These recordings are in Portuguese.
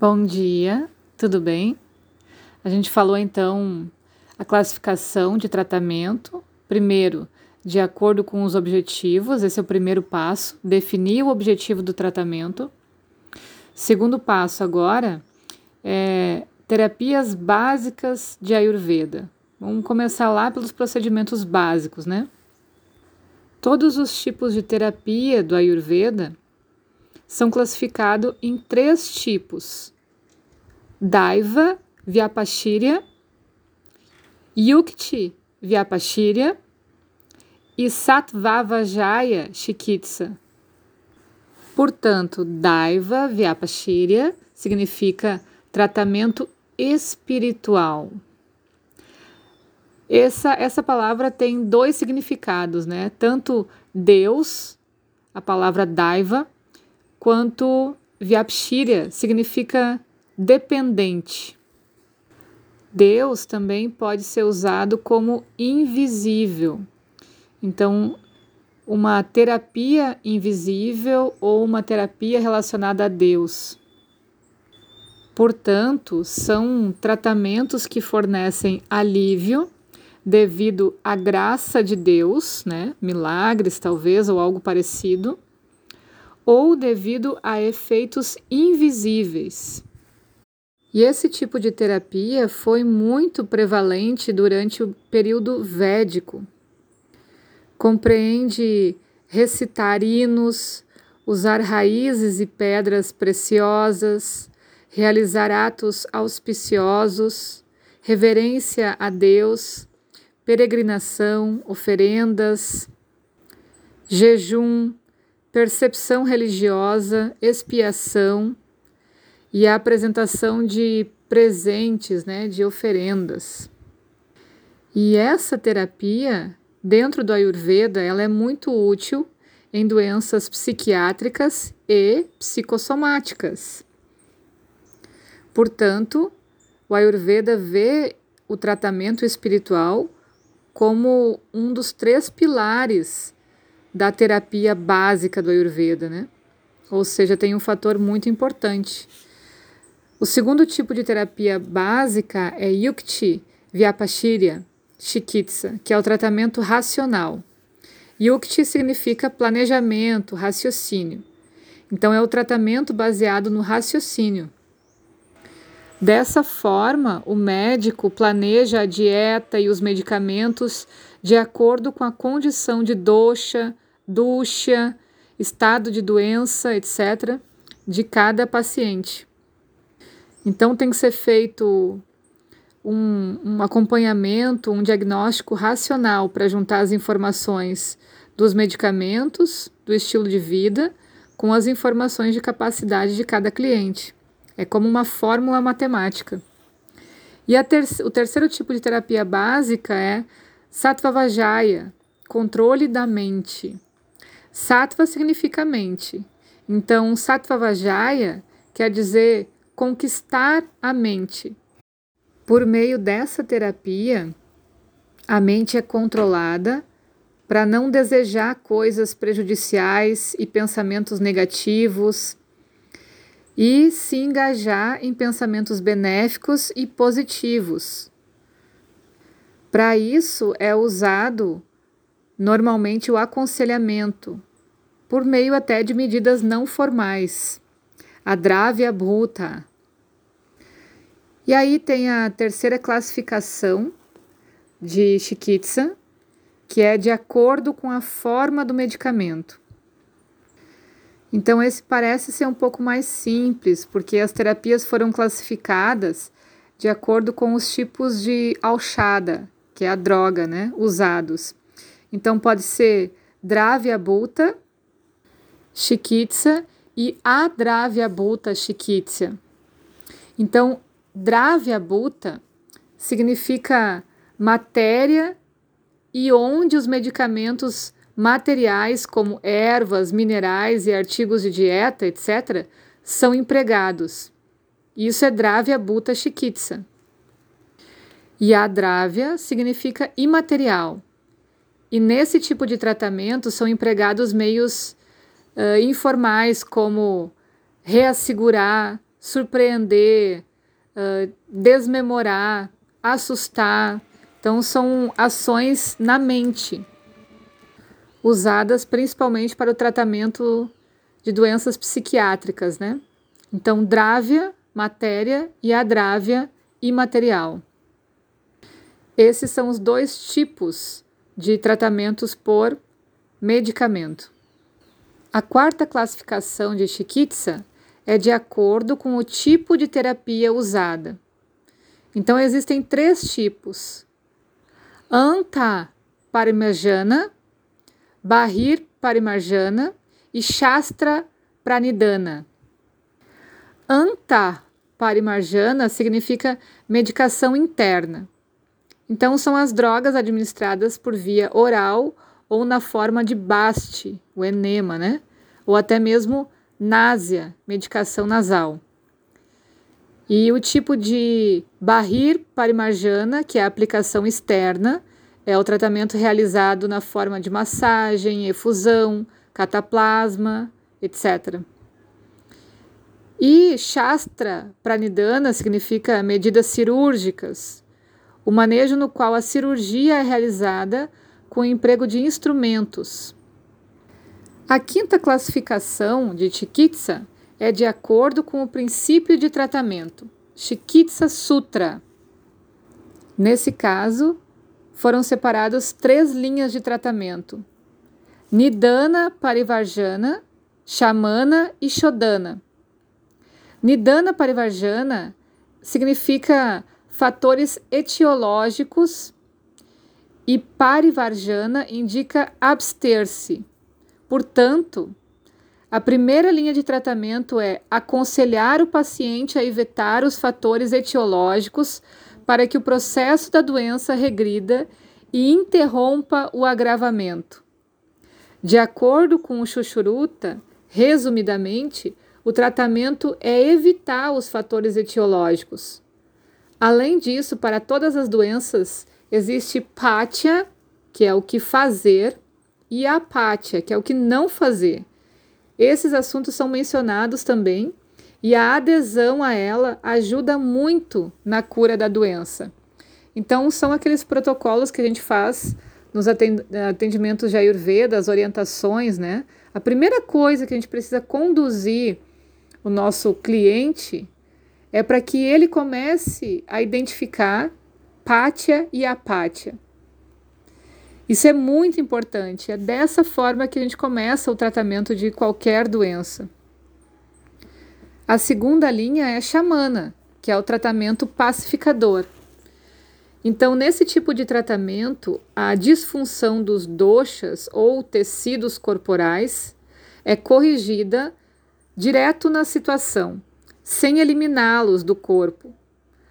Bom dia, tudo bem? A gente falou então a classificação de tratamento. Primeiro, de acordo com os objetivos, esse é o primeiro passo, definir o objetivo do tratamento. Segundo passo agora é terapias básicas de Ayurveda. Vamos começar lá pelos procedimentos básicos, né? Todos os tipos de terapia do Ayurveda são classificados em três tipos: Daiva Vyapashirya, Yukti Vyapashirya e Satvavajaya Chikitsa. Portanto, Daiva Vyapashirya significa tratamento espiritual. Essa, essa palavra tem dois significados, né? Tanto Deus, a palavra Daiva, quanto Vyapshirya significa dependente. Deus também pode ser usado como invisível. Então, uma terapia invisível ou uma terapia relacionada a Deus. Portanto, são tratamentos que fornecem alívio devido à graça de Deus, né? Milagres talvez ou algo parecido ou devido a efeitos invisíveis. E esse tipo de terapia foi muito prevalente durante o período védico. Compreende recitar hinos, usar raízes e pedras preciosas, realizar atos auspiciosos, reverência a Deus, peregrinação, oferendas, jejum, percepção religiosa, expiação e a apresentação de presentes, né, de oferendas. E essa terapia, dentro do Ayurveda, ela é muito útil em doenças psiquiátricas e psicossomáticas. Portanto, o Ayurveda vê o tratamento espiritual como um dos três pilares da terapia básica do Ayurveda, né? Ou seja, tem um fator muito importante. O segundo tipo de terapia básica é Yukti Vyapashirya Chikitsa, que é o tratamento racional. Yukti significa planejamento, raciocínio. Então, é o tratamento baseado no raciocínio. Dessa forma, o médico planeja a dieta e os medicamentos de acordo com a condição de dosha, ducha, estado de doença, etc., de cada paciente. Então, tem que ser feito um, um acompanhamento, um diagnóstico racional para juntar as informações dos medicamentos, do estilo de vida, com as informações de capacidade de cada cliente. É como uma fórmula matemática. E ter o terceiro tipo de terapia básica é Sattva-Vajaya, controle da mente. Sattva significa mente. Então, Sattva-Vajaya quer dizer conquistar a mente. Por meio dessa terapia, a mente é controlada para não desejar coisas prejudiciais e pensamentos negativos e se engajar em pensamentos benéficos e positivos. Para isso é usado normalmente o aconselhamento, por meio até de medidas não formais, a Dravya Bhuta. E aí tem a terceira classificação de Chikitsa, que é de acordo com a forma do medicamento. Então, esse parece ser um pouco mais simples, porque as terapias foram classificadas de acordo com os tipos de alchada, que é a droga, né, usados. Então pode ser Dravya Bhuta, Chikitsa e Adravya Bhuta Chikitsa. Então, Dravya Bhuta significa matéria e onde os medicamentos materiais como ervas, minerais e artigos de dieta, etc., são empregados. Isso é Dravya Bhuta Chikitsa. E a drávia significa imaterial. E nesse tipo de tratamento são empregados meios uh, informais como reassegurar surpreender, uh, desmemorar, assustar. Então, são ações na mente, usadas principalmente para o tratamento de doenças psiquiátricas, né? Então, drávia, matéria e adrávia, imaterial. Esses são os dois tipos de tratamentos por medicamento. A quarta classificação de Chikitsa é de acordo com o tipo de terapia usada. Então existem três tipos: Anta Parimarjana, Bahir Parimarjana e Shastra Pranidhana. Anta Parimarjana significa medicação interna. Então são as drogas administradas por via oral ou na forma de baste, o enema, né? Ou até mesmo náusea, medicação nasal. E o tipo de barrir parimarjana, que é a aplicação externa, é o tratamento realizado na forma de massagem, efusão, cataplasma, etc. E Shastra Pranidhana significa medidas cirúrgicas, o manejo no qual a cirurgia é realizada com o emprego de instrumentos. A quinta classificação de Chikitsa é de acordo com o princípio de tratamento, Chikitsa Sutra. Nesse caso, foram separadas três linhas de tratamento: Nidana Parivarjana, Shamana e Shodana. Nidana Parivarjana significa fatores etiológicos e Parivarjana indica abster-se. Portanto, a primeira linha de tratamento é aconselhar o paciente a evitar os fatores etiológicos para que o processo da doença regrida e interrompa o agravamento. De acordo com o Chuchuruta, resumidamente, o tratamento é evitar os fatores etiológicos. Além disso, para todas as doenças, existe pátia, que é o que fazer, e apátia, que é o que não fazer. Esses assuntos são mencionados também e a adesão a ela ajuda muito na cura da doença. Então, são aqueles protocolos que a gente faz nos atendimentos de Ayurveda, as orientações, né? A primeira coisa que a gente precisa conduzir o nosso cliente é para que ele comece a identificar pátia e apátia. Isso é muito importante. É dessa forma que a gente começa o tratamento de qualquer doença. A segunda linha é a xamana, que é o tratamento pacificador. Então, nesse tipo de tratamento, a disfunção dos doshas ou tecidos corporais é corrigida direto na situação, sem eliminá-los do corpo,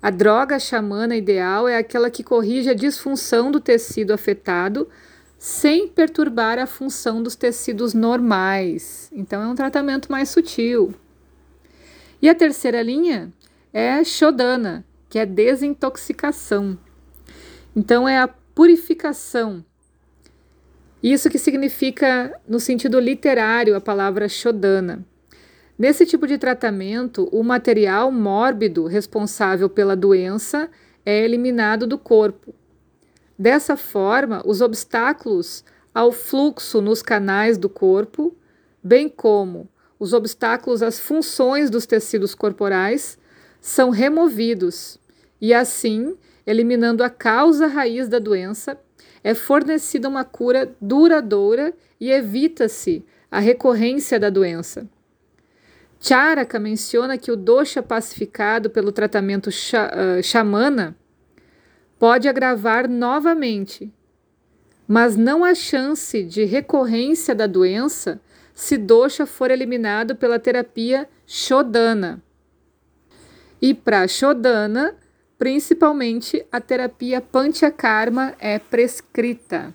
a droga xamana ideal é aquela que corrige a disfunção do tecido afetado sem perturbar a função dos tecidos normais. Então, é um tratamento mais sutil. E a terceira linha é Shodana, que é desintoxicação. Então, é a purificação. Isso que significa, no sentido literário, a palavra Shodana. Nesse tipo de tratamento, o material mórbido responsável pela doença é eliminado do corpo. Dessa forma, os obstáculos ao fluxo nos canais do corpo, bem como os obstáculos às funções dos tecidos corporais, são removidos e, assim, eliminando a causa raiz da doença, é fornecida uma cura duradoura e evita-se a recorrência da doença. Charaka menciona que o dosha pacificado pelo tratamento xamana pode agravar novamente, mas não há chance de recorrência da doença se dosha for eliminado pela terapia shodana. E para shodana, principalmente a terapia panchakarma é prescrita.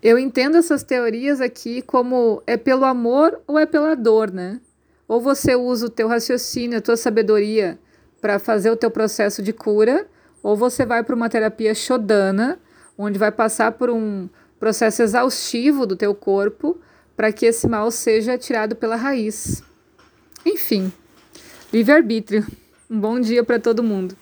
Eu entendo essas teorias aqui como é pelo amor ou é pela dor, né? Ou você usa o teu raciocínio, a tua sabedoria para fazer o teu processo de cura, ou você vai para uma terapia shodana, onde vai passar por um processo exaustivo do teu corpo para que esse mal seja tirado pela raiz. Enfim, livre-arbítrio. Um bom dia para todo mundo.